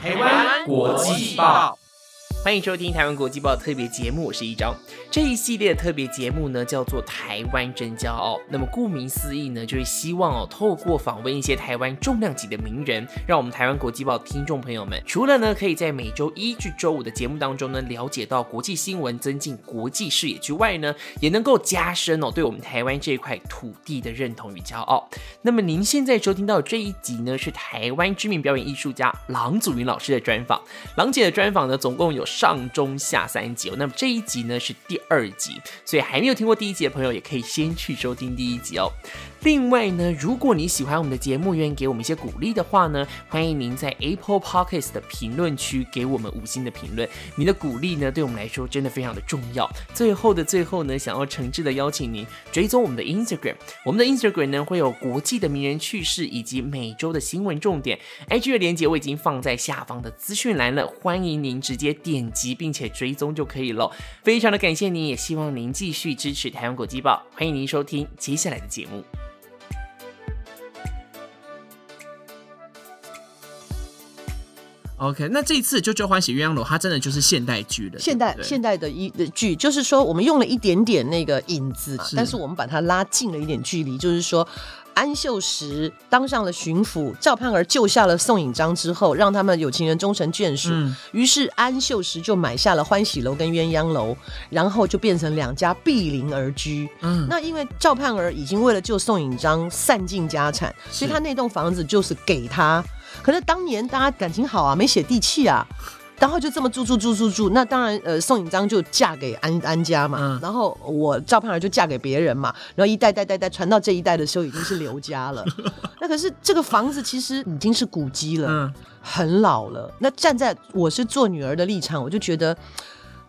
台湾国际报，欢迎收听台湾国际报特别节目，我是一章。这一系列的特别节目呢，叫做《台湾真骄傲》。那么顾名思义呢，就是希望哦，透过访问一些台湾重量级的名人，让我们台湾国际报听众朋友们，除了呢可以在每周一至周五的节目当中呢，了解到国际新闻，增进国际视野之外呢，也能够加深哦对我们台湾这一块土地的认同与骄傲。那么您现在收听到这一集呢，是台湾知名表演艺术家郎祖云老师的专访。郎姐的专访呢，总共有上中下三集哦。那么这一集呢是第二集，所以还没有听过第一集的朋友，也可以先去收听第一集哦。另外呢，如果你喜欢我们的节目，愿意给我们一些鼓励的话呢，欢迎您在 Apple Podcast 的评论区给我们五星的评论。您的鼓励呢，对我们来说真的非常的重要。最后的最后呢，想要诚挚的邀请您追踪我们的 Instagram，我们的 Instagram 呢会有国际的名人趣事以及每周的新闻重点。IG 的链接我已经放在下方的资讯栏了，欢迎您直接点击并且追踪就可以了。非常的感谢您，也希望您继续支持台湾国际报。欢迎您收听接下来的节目。OK，那这一次《啾啾欢喜鸳鸯楼》它真的就是现代剧了，现代现代的一的剧，就是说我们用了一点点那个影子，但是我们把它拉近了一点距离，就是说。安秀实当上了巡抚，赵盼儿救下了宋引章之后，让他们有情人终成眷属。于是安秀实就买下了欢喜楼跟鸳鸯楼，然后就变成两家毗邻而居。嗯，那因为赵盼儿已经为了救宋引章散尽家产，所以他那栋房子就是给他。可是当年大家感情好啊，没写地契啊。然后就这么住住住住住，那当然，呃，宋引章就嫁给安安家嘛，然后我赵盼儿就嫁给别人嘛，然后一代代代代传到这一代的时候，已经是刘家了。那可是这个房子其实已经是古迹了，很老了。那站在我是做女儿的立场，我就觉得。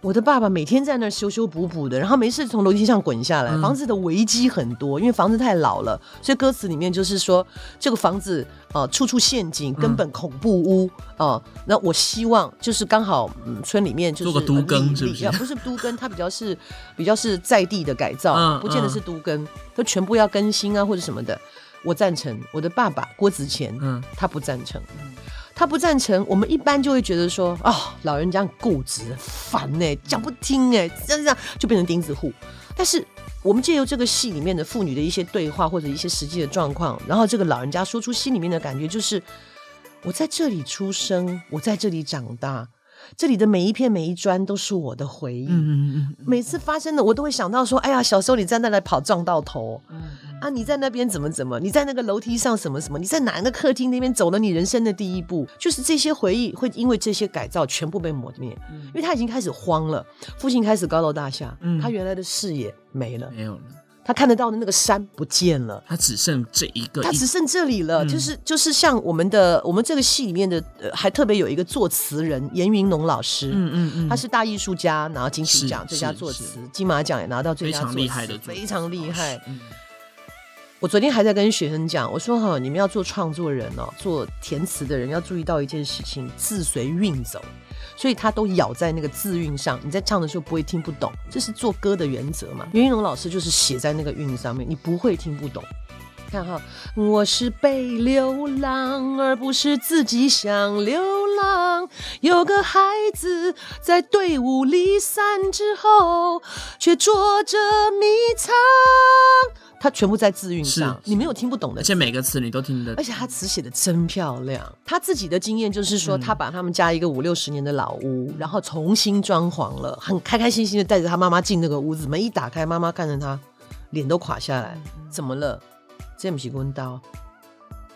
我的爸爸每天在那儿修修补补的，然后没事从楼梯上滚下来。房子的危机很多，因为房子太老了，所以歌词里面就是说这个房子呃处处陷阱，根本恐怖屋啊。那我希望就是刚好嗯村里面就是做个都更是不是？不是都更，它比较是比较是在地的改造，不见得是都更，都全部要更新啊或者什么的。我赞成，我的爸爸郭子乾，嗯，他不赞成。他不赞成，我们一般就会觉得说，哦，老人家固执、烦呢，讲不听哎，这样这样就变成钉子户。但是我们借由这个戏里面的妇女的一些对话或者一些实际的状况，然后这个老人家说出心里面的感觉，就是我在这里出生，我在这里长大。这里的每一片每一砖都是我的回忆。嗯嗯嗯。每次发生的，我都会想到说：“哎呀，小时候你在那里跑撞到头。嗯。啊，你在那边怎么怎么？你在那个楼梯上什么什么？你在哪个客厅那边走了你人生的第一步？就是这些回忆会因为这些改造全部被抹灭。嗯。因为他已经开始慌了，父亲开始高楼大厦。嗯。他原来的视野没了。没有了。他看得到的那个山不见了，他只剩这一个，他只剩这里了。就是就是像我们的我们这个戏里面的，还特别有一个作词人严云龙老师，嗯嗯嗯，他是大艺术家，拿金曲奖最佳作词，金马奖也拿到最佳作词，非常厉害的，非常厉害。我昨天还在跟学生讲，我说哈，你们要做创作人哦，做填词的人要注意到一件事情，字随韵走。所以他都咬在那个字韵上，你在唱的时候不会听不懂，这是做歌的原则嘛？袁云龙老师就是写在那个韵上面，你不会听不懂。看哈，我是被流浪，而不是自己想流浪。有个孩子在队伍离散之后，却捉着迷藏。他全部在字韵上，你没有听不懂的，而且每个词你都听得。而且他词写的真漂亮。他自己的经验就是说，他把他们家一个五六十年的老屋，然后重新装潢了，很开开心心的带着他妈妈进那个屋子，门一打开，妈妈看着他，脸都垮下来。怎么了？这不是温刀，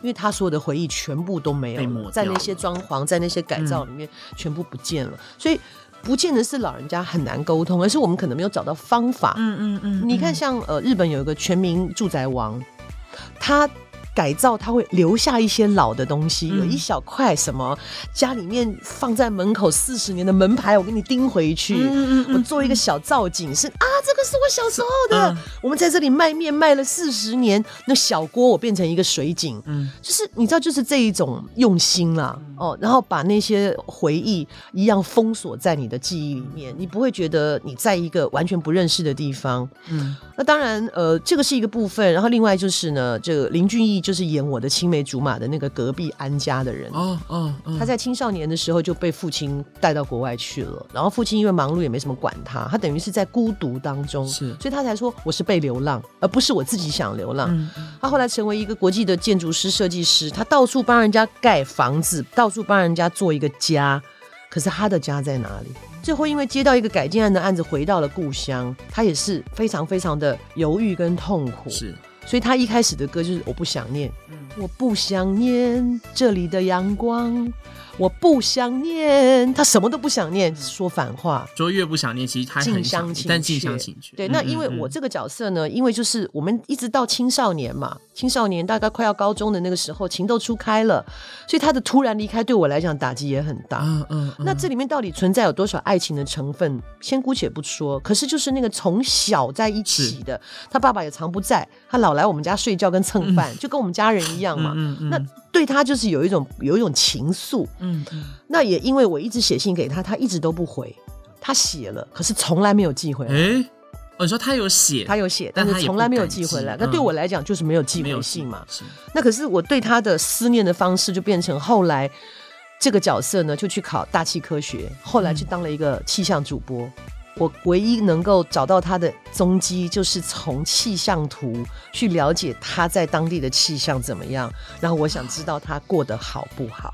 因为他所有的回忆全部都没有，在那些装潢，在那些改造里面全部不见了，所以。不见得是老人家很难沟通，而是我们可能没有找到方法。嗯嗯嗯，你看，像呃，日本有一个全民住宅王，他。改造它会留下一些老的东西，有一小块什么家里面放在门口四十年的门牌，我给你钉回去。嗯我做一个小造景，是啊，这个是我小时候的。我们在这里卖面卖了四十年，那小锅我变成一个水井，嗯，就是你知道，就是这一种用心啦，哦，然后把那些回忆一样封锁在你的记忆里面，你不会觉得你在一个完全不认识的地方。嗯，那当然，呃，这个是一个部分，然后另外就是呢，这个林俊逸。就是演我的青梅竹马的那个隔壁安家的人。哦哦哦，他在青少年的时候就被父亲带到国外去了，然后父亲因为忙碌也没什么管他，他等于是在孤独当中，是所以他才说我是被流浪，而不是我自己想流浪。嗯他后来成为一个国际的建筑师、设计师，他到处帮人家盖房子，到处帮人家做一个家。可是他的家在哪里？最后因为接到一个改建案的案子，回到了故乡，他也是非常非常的犹豫跟痛苦。是所以他一开始的歌就是我不想念，我不想念这里的阳光，我不想念，他什么都不想念，说反话。说越不想念，其实他近很想念，但近怯乡情怯。对，嗯那因为我这个角色呢，因为就是我们一直到青少年嘛，青少年大概快要高中的那个时候，情窦初开了，所以他的突然离开对我来讲打击也很大。嗯嗯，嗯那这里面到底存在有多少爱情的成分，先姑且不说。可是就是那个从小在一起的，他爸爸也常不在，他老来我们家睡觉跟蹭饭，就跟我们家人一样嘛。嗯嗯那对他就是有一种有一种情愫。嗯嗯那也因为我一直写信给他，他一直都不回。他写了，可是从来没有寄回来。你说他有写，他有写，但是从来没有寄回来。那对嗯我来讲就是没有寄回信嘛。那可是我对他的思念的方式就变成后来这个角色呢，就去考大气科学，后来去当了一个气象主播。我唯一能够找到他的踪迹，就是从气象图去了解他在当地的气象怎么样，然后我想知道他过得好不好。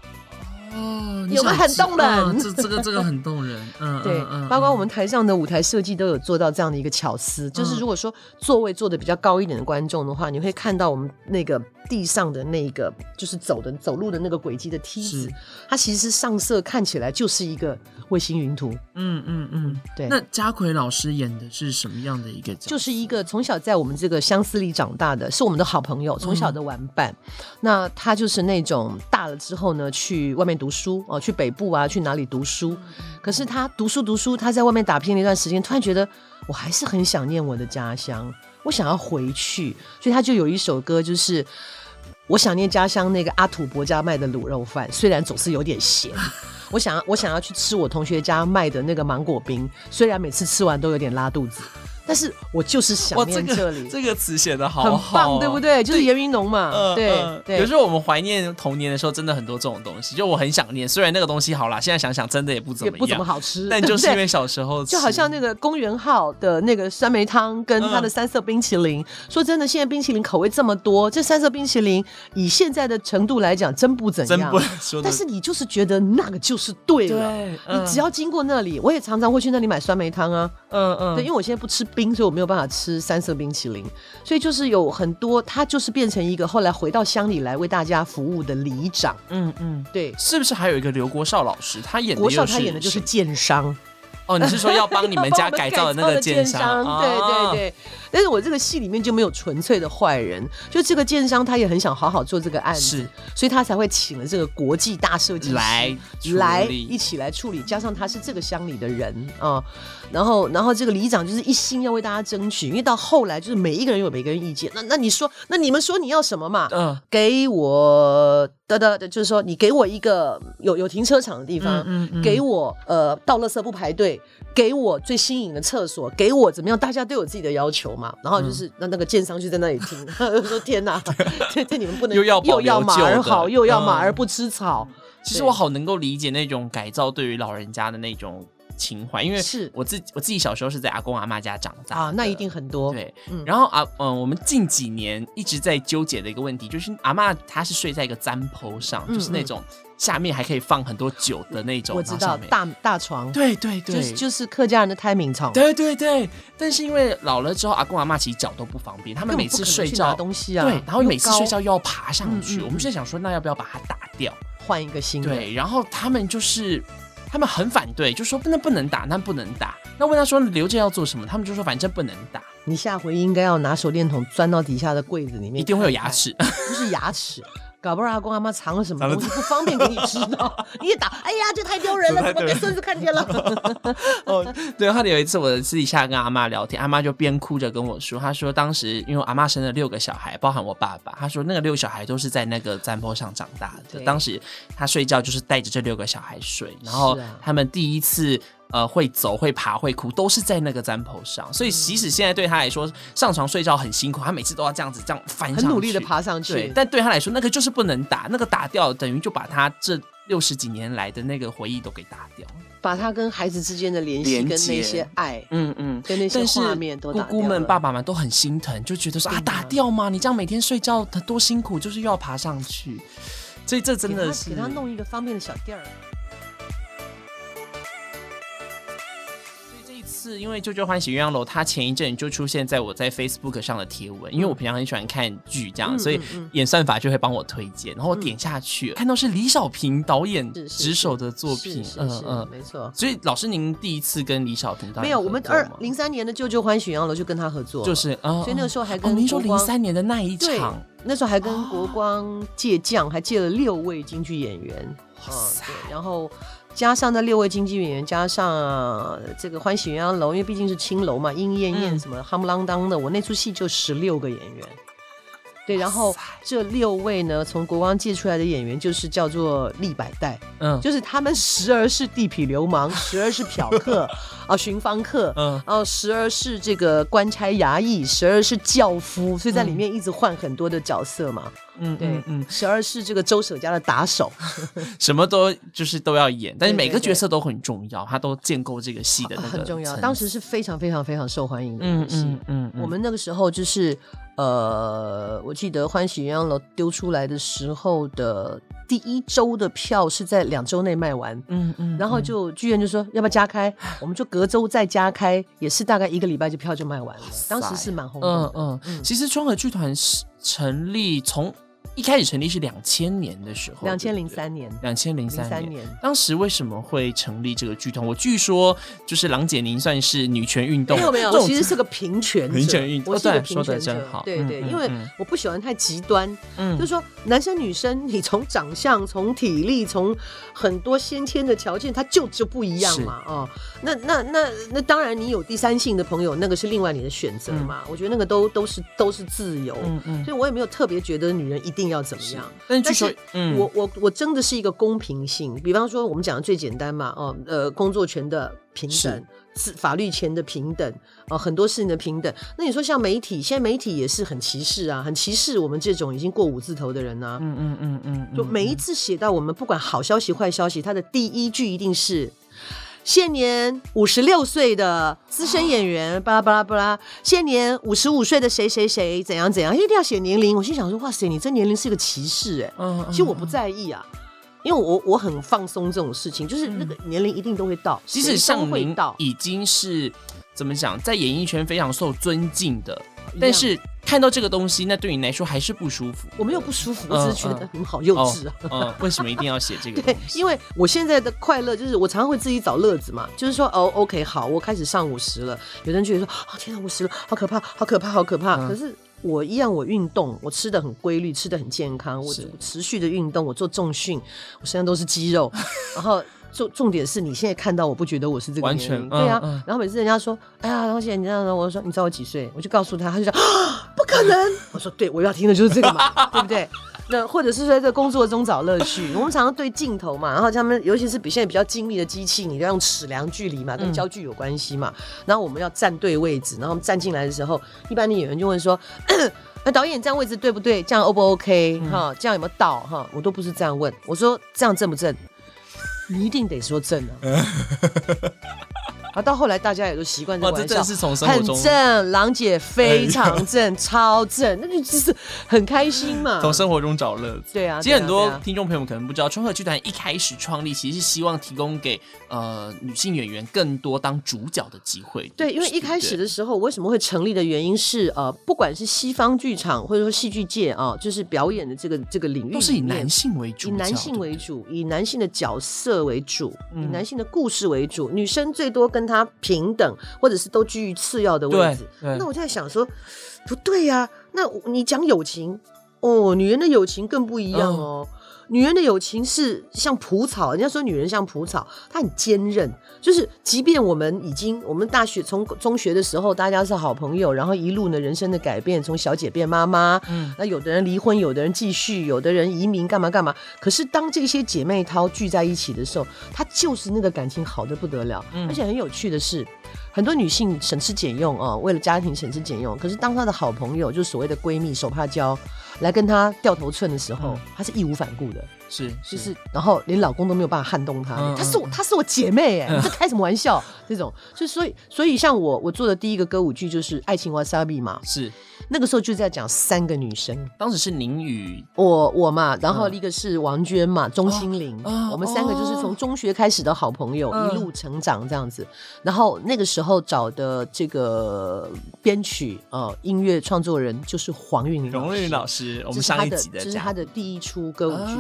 哦，有没有很动人嗯这这个这个很动人，嗯，对嗯，嗯包括嗯。我们台上的舞台设计都有做到这样的一个巧思，就是如果说座位坐的比较高一点的观众的话，你会看到我们那个地上的那个就是走的走路的那个轨迹的梯子，它其实上色看起来就是一个卫星云图，嗯嗯嗯，对。那家奎老师演的是什么样的一个？就是一个从小在我们这个相思里长大的，是我们的好朋友，从小的玩伴。那他就是那种大了之后呢，去外面读书哦，去北部啊，去哪里读书。可是他读书读书，他在外面打拼了一段时间，突然觉得我还是很想念我的家乡，我想要回去，所以他就有一首歌，就是。我想念家乡那个阿土伯家卖的卤肉饭，虽然总是有点咸。我想要我想要去吃我同学家卖的那个芒果冰，虽然每次吃完都有点拉肚子，但是我就是想念这里。个这个词写的好棒，哦对不？对？就是严云农嘛，嗯对嗯对。有时候我们怀念童年的时候，真的很多这种东西，就我很想念。虽然那个东西好啦，现在想想真的也不怎么，也不怎么好吃，但就是因为小时候，就好像那个公园号的那个酸梅汤跟它的嗯三色冰淇淋，说真的，现在冰淇淋口味这么多，这三色冰淇淋以现在的程度来讲，真不怎样。真不说，但是你就是觉得那个就是对了。对，你只要经过那里，我也常常会去那里买酸梅汤啊。嗯嗯对，因为我现在不吃冰，所以我没有办法吃三色冰淇淋，所以就是有很多，他就是变成一个后来回到乡里来为大家服务的里长。嗯嗯，对，是不是还有一个刘国少老师，他演的国少他演的就是奸商，哦，你是说要帮你们家 改造的那个奸商？对对哦，对。但是我这个戏里面就没有纯粹的坏人，就这个建商他也很想好好做这个案子是，所以他才会请了这个国际大设计师来来一起来处理，加上他是这个乡里的人啊、然后然后这个里长就是一心要为大家争取，因为到后来就是每一个人有每个人意见，那那你说，那你们说你要什么嘛？嗯。给我的的的，就是说你给我一个有有停车场的地方，嗯嗯嗯。给我呃到垃圾不排队，给我最新颖的厕所，给我怎么样？大家都有自己的要求嘛。然后就是、那那个建商就在那里听，说天哪，这这你们不能又要又要马儿好，又要马嗯儿不吃草。其实我好能够理解那种改造对于老人家的那种情怀，因为是。我自己我自己小时候是在阿公阿妈家长大啊，那一定很多。对，嗯。然后啊，嗯，我们近几年一直在纠结的一个问题，就是阿妈她是睡在一个毡铺上，嗯就是那种下面还可以放很多酒的那种。我知道大大床，对对对，就是就是客家人的胎明床，对对对，但是因为老了之后，阿公阿妈其实脚都不方便，他们每次睡觉东西啊，对，然后每次睡觉又要爬上去，我们就在想说，那要不要把它打掉？换一个新的。对，然后他们就是他们很反对，就说不能不能打，那不能打。那问他说留着要做什么，他们就说反正不能打，你下回应该要拿手电筒钻到底下的柜子里面，一定会有牙，齿。不是牙齿。搞不好阿公阿妈藏了什么东西不方便给你知道，你也打，哎呀，这太丢人了，怎么被孙子看见了？哦，对，后来有一次我私底下跟阿妈聊天，阿妈就边哭着跟我说，她说当时因为阿妈生了六个小孩，包含我爸爸，她说那个六个小孩都是在那个山坡上长大的。对当时她睡觉就是带着这六个小孩睡，然后他们第一次。呃会走、会爬、会哭，都是在那个占卜上。所以即使现在对他来说上床睡觉很辛苦，他每次都要这样子这样翻上去，很努力的爬上去。对，但对他来说那个就是不能打，那个打掉等于就把他这六十几年来的那个回忆都给打掉，把他跟孩子之间的联系跟那些爱，嗯嗯，跟那些画面都姑姑们、爸爸们都很心疼，就觉得说啊，打掉吗？你这样每天睡觉他多辛苦，就是又要爬上去。所以这真的是给他弄一个方便的小垫儿。是因为《舅舅欢喜鸳鸯楼》，它前一阵就出现在我在 Facebook 上的贴文，因为我平常很喜欢看剧，这样，所以演算法就会帮我推荐，然后我点下去，看到是李小平导演执手的作品，嗯嗯，没错。所以老师，您第一次跟李小平导演没有？我们二零三年的《舅舅欢喜鸳鸯楼》就跟他合作，就是，所以那个时候还跟您说零三年的那一场，那时候还跟国光借将，还借了六位京剧演员，哇塞，然后。加上那六位京剧演员，加上这个《欢喜鸳鸯楼》，因为毕竟是青楼嘛，莺燕燕什么夯不啷当的，我那出戏就十六个演员。对，然后这六位呢，从国光借出来的演员就是叫做立百代，嗯，就是他们时而是地痞流氓，时而是嫖客 啊，寻芳客，嗯，然后时而是这个官差衙役，时而是轿夫，所以在里面一直换很多的角色嘛，嗯，对，嗯，十二是这个周舍家的打手，什么都就是都要演，但是每个角色都很重要，他都建构这个戏的那个很重要，当时是非常非常非常受欢迎的戏，嗯嗯，我们那个时候就是。呃，我记得《欢喜鸳鸯楼》丢出来的时候的第一周的票是在两周内卖完，嗯嗯，然后就剧院就说要不要加开，我们就隔周再加开，也是大概一个礼拜就票就卖完了，当时是蛮红的。嗯嗯，其实双河剧团是成立从。一开始成立是两千年的时候，两千零三年，两千零三年。当时为什么会成立这个剧团？我据说就是郎姐您算是女权运动，没有没有，其实是个平权平权运动。对，说的真好。对对，因为我不喜欢太极端，嗯，就是说男生女生，你从长相、从体力、从很多先天的条件，它就就不一样嘛。哦，那那那那当然，你有第三性的朋友，那个是另外你的选择嘛。我觉得那个都都是都是自由，嗯嗯，所以我也没有特别觉得女人一定。要怎么样？但是，我我我真的是一个公平性。比方说，我们讲的最简单嘛，哦，呃，工作权的平等，是法律权的平等，哦，很多事情的平等。那你说像媒体，现在媒体也是很歧视啊，很歧视我们这种已经过五字头的人啊。嗯嗯嗯嗯，就每一次写到我们，不管好消息坏消息，他的第一句一定是。现年五十六岁的资深演员，巴拉巴拉巴拉。现年五十五岁的谁谁谁，怎样怎样，一定要写年龄。我心想说，哇塞，你这年龄是一个歧视哎。嗯。其实我不在意啊，因为我我很放松这种事情，就是那个年龄一定都会到，即使像您已经是怎么讲，在演艺圈非常受尊敬的。但是看到这个东西，那对你来说还是不舒服。我没有不舒服，我只是觉得很好幼稚啊。嗯，为什么一定要写这个？对，因为我现在的快乐就是我常常会自己找乐子嘛。就是说，哦，OK，好，我开始上五十了。有人觉得说，啊，天哪，五十了，好可怕，好可怕，好可怕。可是我一样，我运动，我吃的很规律，吃的很健康，我持续的运动，我做重训，我身上都是肌肉，然后。重重点是你现在看到我不觉得我是这个年龄，对啊。然后每次人家说，哎呀，王姐，你这样的，我说你知道我几岁？我就告诉他，他就讲不可能。我说对，我要听的就是这个嘛，对不对？那或者是说在工作中找乐趣。我们常常对镜头嘛，然后他们尤其是比现在比较精密的机器，你要用尺量距离嘛，跟焦距有关系嘛。然后我们要站对位置，然后站进来的时候，一般的演员就问说，那导演这样位置对不对？这样 O 不 OK？哈，这样有没有倒？哈，我都不是这样问，我说这样正不正？你一定得说正啊！啊，到后来大家也都习惯这个玩笑，很正，郎姐非常正，超正，那就就是很开心嘛。从生活中找乐子，对啊。其实很多听众朋友们可能不知道，春和剧团一开始创立，其实是希望提供给呃女性演员更多当主角的机会。对，因为一开始的时候，为什么会成立的原因是呃，不管是西方剧场或者说戏剧界啊，就是表演的这个这个领域，都是以男性为主，以男性为主，以男性的角色为主，以男性的故事为主，女生最多跟。跟他平等，或者是都居于次要的位置。那我就在想说，不对呀。那你讲友情，哦，女人的友情更不一样哦。女人的友情是像蒲草，人家说女人像蒲草，她很坚韧。就是即便我们已经，我们大学从中学的时候大家是好朋友，然后一路呢人生的改变，从小姐变妈妈，嗯，那有的人离婚，有的人继续，有的人移民，干嘛干嘛。可是当这些姐妹淘聚在一起的时候，她就是那个感情好的不得了。而且很有趣的是，很多女性省吃俭用啊，为了家庭省吃俭用。可是当她的好朋友，就所谓的闺蜜、手帕交。来跟她掉头寸的时候，她是义无反顾的，是就是，然后连老公都没有办法撼动她。她是我，她是我姐妹哎，你在开什么玩笑？这种，就所以所以像我我做的第一个歌舞剧就是《爱情瓦萨比》嘛，是。那个时候就在讲三个女生，当时是宁宇，我我嘛，然后一个是王娟嘛，钟心凌，我们三个就是从中学开始的好朋友，一路成长这样子。然后那个时候找的这个编曲呃音乐创作人就是黄韵玲，黄韵玲老师，我们上一集的，这是他的第一出歌舞剧，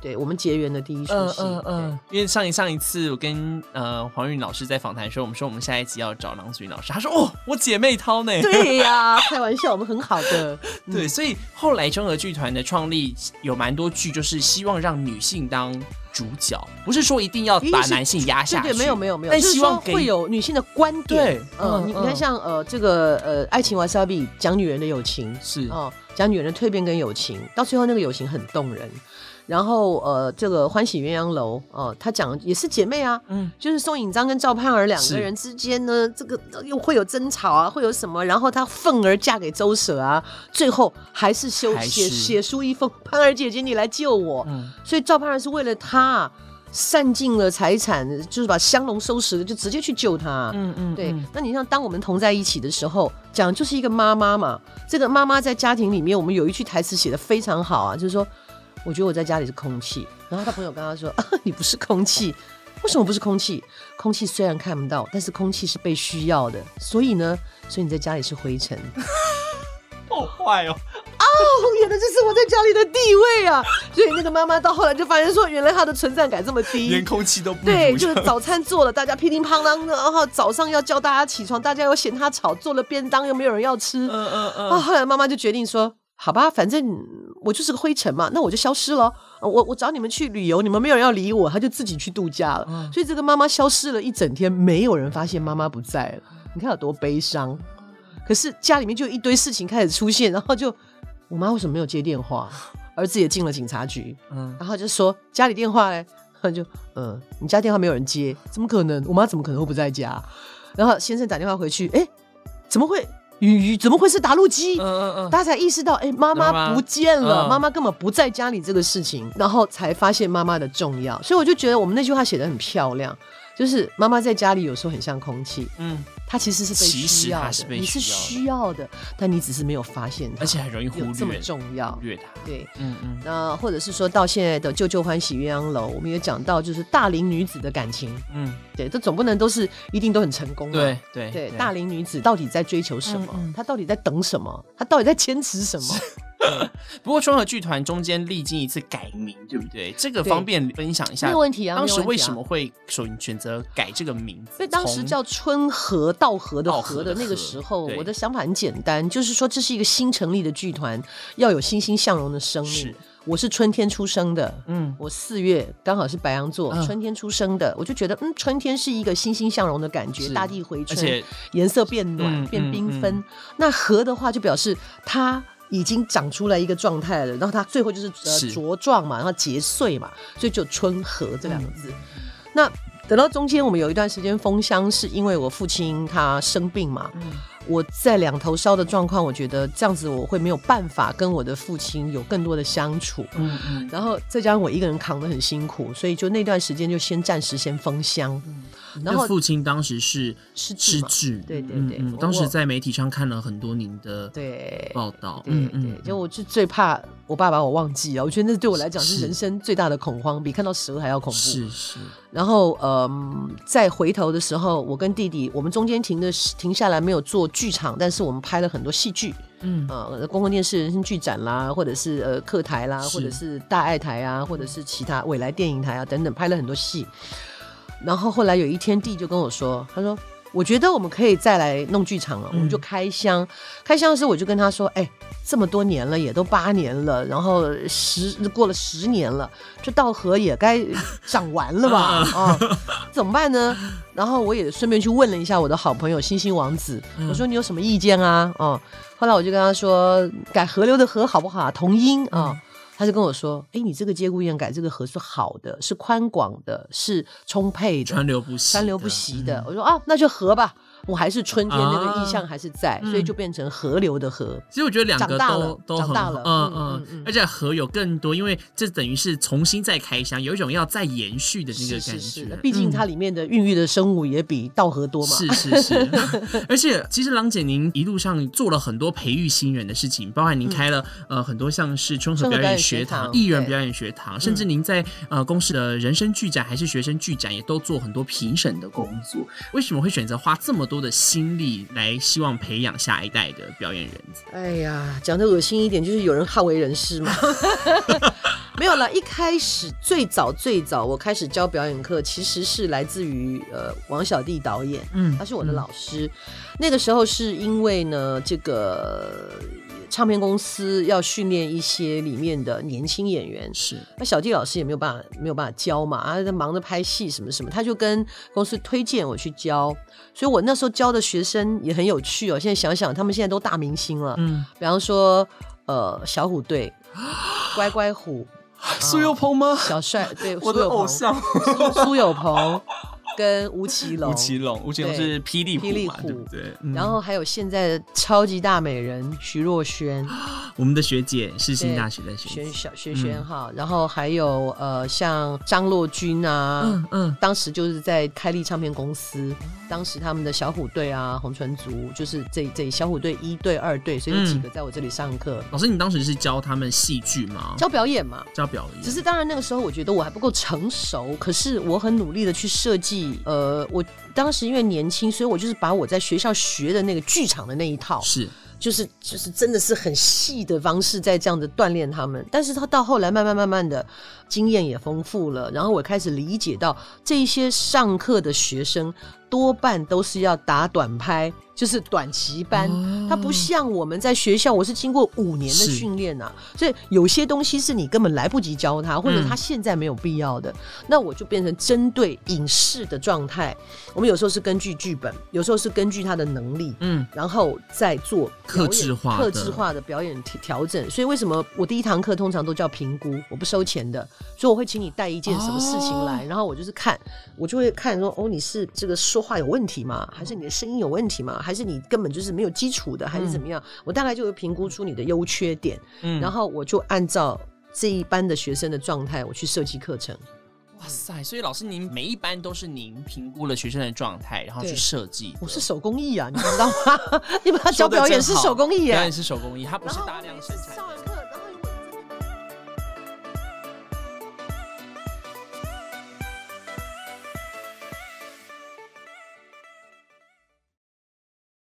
对我们结缘的第一出戏。嗯嗯，因为上一上一次我跟呃黄韵老师在访谈的时候，我们说我们下一集要找郎祖云老师，他说哦，我姐妹淘呢？对呀，开玩笑，我们。很好的，对，所以后来中和剧团的创立有蛮多剧，就是希望让女性当主角，不是说一定要把男性压下去，对，没有没有没有，但希望会有女性的观点。对，嗯，你你看像呃这个呃爱情瓦萨比讲女人的友情是哦，讲女人的蜕变跟友情，到最后那个友情很动人。然后呃，这个欢喜鸳鸯楼哦，他讲也是姐妹啊，嗯，就是宋引章跟赵盼儿两个人之间呢，这个又会有争吵啊，会有什么？然后她愤而嫁给周舍啊，最后还是修写写书一封，盼儿姐姐你来救我。嗯，所以赵盼儿是为了他散尽了财产，就是把香笼收拾了，就直接去救他。嗯嗯，对。那你像当我们同在一起的时候，讲就是一个妈妈嘛，这个妈妈在家庭里面，我们有一句台词写的非常好啊，就是说。我觉得我在家里是空气，然后他朋友跟他说：“你不是空气，为什么不是空气？空气虽然看不到，但是空气是被需要的。所以呢，所以你在家里是灰尘。”好坏哦！哦，原来这是我在家里的地位啊！所以那个妈妈到后来就发现说，原来她的存在感这么低，连空气都不对。就是早餐做了，大家噼里啪啦的，然后早上要叫大家起床，大家又嫌她吵，做了便当又没有人要吃。嗯嗯嗯。啊，后来妈妈就决定说。好吧，反正我就是个灰尘嘛，那我就消失了。我我找你们去旅游，你们没有人要理我，他就自己去度假了。所以这个妈妈消失了一整天，没有人发现妈妈不在了。你看有多悲伤。可是家里面就一堆事情开始出现，然后就我妈为什么没有接电话？儿子也进了警察局，嗯，然后就说家里电话嘞，就嗯，你家电话没有人接，怎么可能？我妈怎么可能会不在家？然后先生打电话回去，哎，怎么会？鱼怎么会是打路机？嗯嗯嗯，大家才意识到，哎，妈妈不见了，妈妈根本不在家里这个事情，然后才发现妈妈的重要。所以我就觉得我们那句话写的很漂亮。就是妈妈在家里有时候很像空气，嗯，她其实是被需要的，你是需要的，但你只是没有发现它，而且很容易忽略这么重要，略它，对，嗯嗯，那或者是说到现在的旧旧欢喜鸳鸯楼，我们也讲到就是大龄女子的感情，嗯，对，这总不能都是一定都很成功，对对对，大龄女子到底在追求什么？她到底在等什么？她到底在坚持什么？不过春和剧团中间历经一次改名，对不对？这个方便分享一下。没有问题啊。当时为什么会选选择改这个名字？因为当时叫春和道和的和的那个时候，我的想法很简单，就是说这是一个新成立的剧团，要有欣欣向荣的生命。我是春天出生的，嗯，我四月刚好是白羊座，春天出生的，我就觉得，嗯，春天是一个欣欣向荣的感觉，大地回春，颜色变暖，变缤纷。那和的话，就表示它。已经长出来一个状态了，然后它最后就是呃茁壮嘛，然后结穗嘛，所以就春和这两个字。那等到中间，我们有一段时间封箱，是因为我父亲他生病嘛。我在两头烧的状况，我觉得这样子我会没有办法跟我的父亲有更多的相处。嗯嗯。然后再加上我一个人扛得很辛苦，所以就那段时间就先暂时先封箱。然后父亲当时是失智，对对对。当时在媒体上看了很多您的对报道，嗯嗯。就我就最怕我爸把我忘记了，我觉得那对我来讲是人生最大的恐慌，比看到蛇还要恐怖。是是。然后呃，再回头的时候，我跟弟弟，我们中间停的停下来没有做剧场，但是我们拍了很多戏剧，嗯。啊，公共电视人生剧展啦，或者是呃客台啦，或者是大爱台啊，或者是其他未来电影台啊等等，拍了很多戏。然后后来有一天，弟就跟我说：“他说我觉得我们可以再来弄剧场了，我们就开箱。开箱的时候，我就跟他说：“哎，这么多年了，也都八年了，然后十过了十年了，这稻荷也该长完了吧？啊，怎么办呢？”然后我也顺便去问了一下我的好朋友星星王子，我说：“你有什么意见啊？”哦，后来我就跟他说：“改河流的河好不好？同音啊。”他就跟我说：“哎，你这个接骨眼改这个河是好的，是宽广的，是充沛的，川流不息，川流不息的。”我说：“啊，那就河吧。”我还是春天那个意象还是在，所以就变成河流的河。其实我觉得两个都都长大了，嗯嗯，而且河有更多，因为这等于是重新再开箱，有一种要再延续的那个感觉。毕竟它里面的孕育的生物也比稻河多嘛。是是是，而且其实郎姐您一路上做了很多培育新人的事情，包含您开了呃很多像是春和表演学堂、艺人表演学堂，甚至您在呃公司的人生剧展还是学生剧展也都做很多评审的工作。为什么会选择花这么多的心力来希望培养下一代的表演人才。哎呀，讲的恶心一点，就是有人好为人师嘛。没有了，一开始最早最早我开始教表演课，其实是来自于呃王小弟导演，嗯，他是我的老师。那个时候是因为呢，这个。唱片公司要训练一些里面的年轻演员，是。那小弟老师也没有办法没有办法教嘛啊，在忙着拍戏什么什么，他就跟公司推荐我去教，所以我那时候教的学生也很有趣哦。现在想想，他们现在都大明星了，嗯，比方说呃小虎队，乖乖虎，苏有朋吗？小帅对，我的偶像。苏有朋。跟吴奇隆，吴奇隆，吴奇隆是霹雳霹雳虎，对。然后还有现在的超级大美人徐若瑄，我们的学姐，世新大学的学小萱萱哈。然后还有呃，像张洛君啊，嗯嗯，当时就是在开立唱片公司，当时他们的小虎队啊，红唇族，就是这这小虎队一队、二队，所以有几个在我这里上课。老师，你当时是教他们戏剧吗？教表演嘛，教表演。只是当然那个时候我觉得我还不够成熟，可是我很努力的去设计。呃，我当时因为年轻，所以我就是把我在学校学的那个剧场的那一套，是，就是就是真的是很细的方式在这样的锻炼他们。但是他到后来慢慢慢慢的经验也丰富了，然后我开始理解到这些上课的学生多半都是要打短拍。就是短期班，它不像我们在学校，我是经过五年的训练呐，所以有些东西是你根本来不及教他，或者他现在没有必要的，那我就变成针对影视的状态。我们有时候是根据剧本，有时候是根据他的能力，嗯，然后再做克制化、克制化的表演调整。所以为什么我第一堂课通常都叫评估，我不收钱的，所以我会请你带一件什么事情来，然后我就是看，我就会看说，哦，你是这个说话有问题吗？还是你的声音有问题吗？还是你根本就是没有基础的，还是怎么样？我大概就会评估出你的优缺点，嗯，然后我就按照这一班的学生的状态，我去设计课程。哇塞！所以老师，您每一班都是您评估了学生的状态，然后去设计。我是手工艺啊，你知道吗？你把它教表演是手工艺，表演是手工艺，它不是大量生产。